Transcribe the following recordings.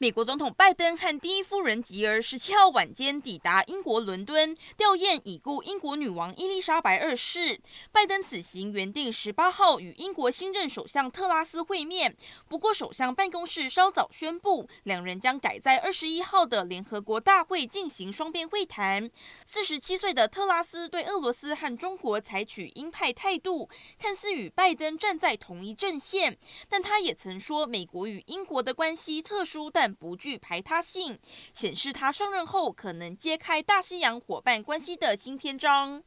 美国总统拜登和第一夫人吉尔十七号晚间抵达英国伦敦，吊唁已故英国女王伊丽莎白二世。拜登此行原定十八号与英国新任首相特拉斯会面，不过首相办公室稍早宣布，两人将改在二十一号的联合国大会进行双边会谈。四十七岁的特拉斯对俄罗斯和中国采取鹰派态度，看似与拜登站在同一阵线，但他也曾说，美国与英国的关系特殊，但不具排他性，显示他上任后可能揭开大西洋伙伴关系的新篇章。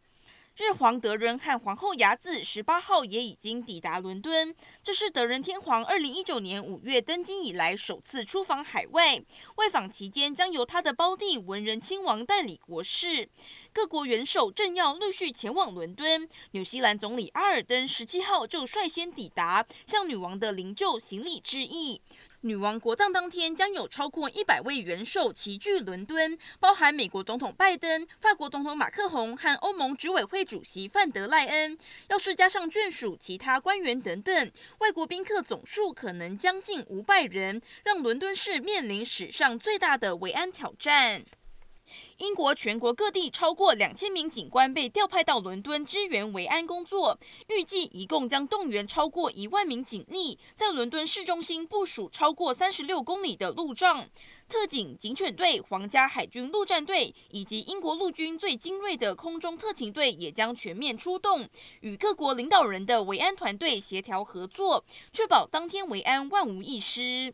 日皇德仁和皇后雅子十八号也已经抵达伦敦，这是德仁天皇二零一九年五月登基以来首次出访海外。外访期间将由他的胞弟文仁亲王代理国事。各国元首政要陆续前往伦敦，纽西兰总理阿尔登十七号就率先抵达，向女王的灵柩行礼致意。女王国葬当天将有超过一百位元首齐聚伦敦，包含美国总统拜登、法国总统马克宏和欧盟执委会主席范德赖恩。要是加上眷属、其他官员等等，外国宾客总数可能将近五百人，让伦敦市面临史上最大的维安挑战。英国全国各地超过两千名警官被调派到伦敦支援维安工作，预计一共将动员超过一万名警力，在伦敦市中心部署超过三十六公里的路障。特警、警犬队、皇家海军陆战队以及英国陆军最精锐的空中特勤队也将全面出动，与各国领导人的维安团队协调合作，确保当天维安万无一失。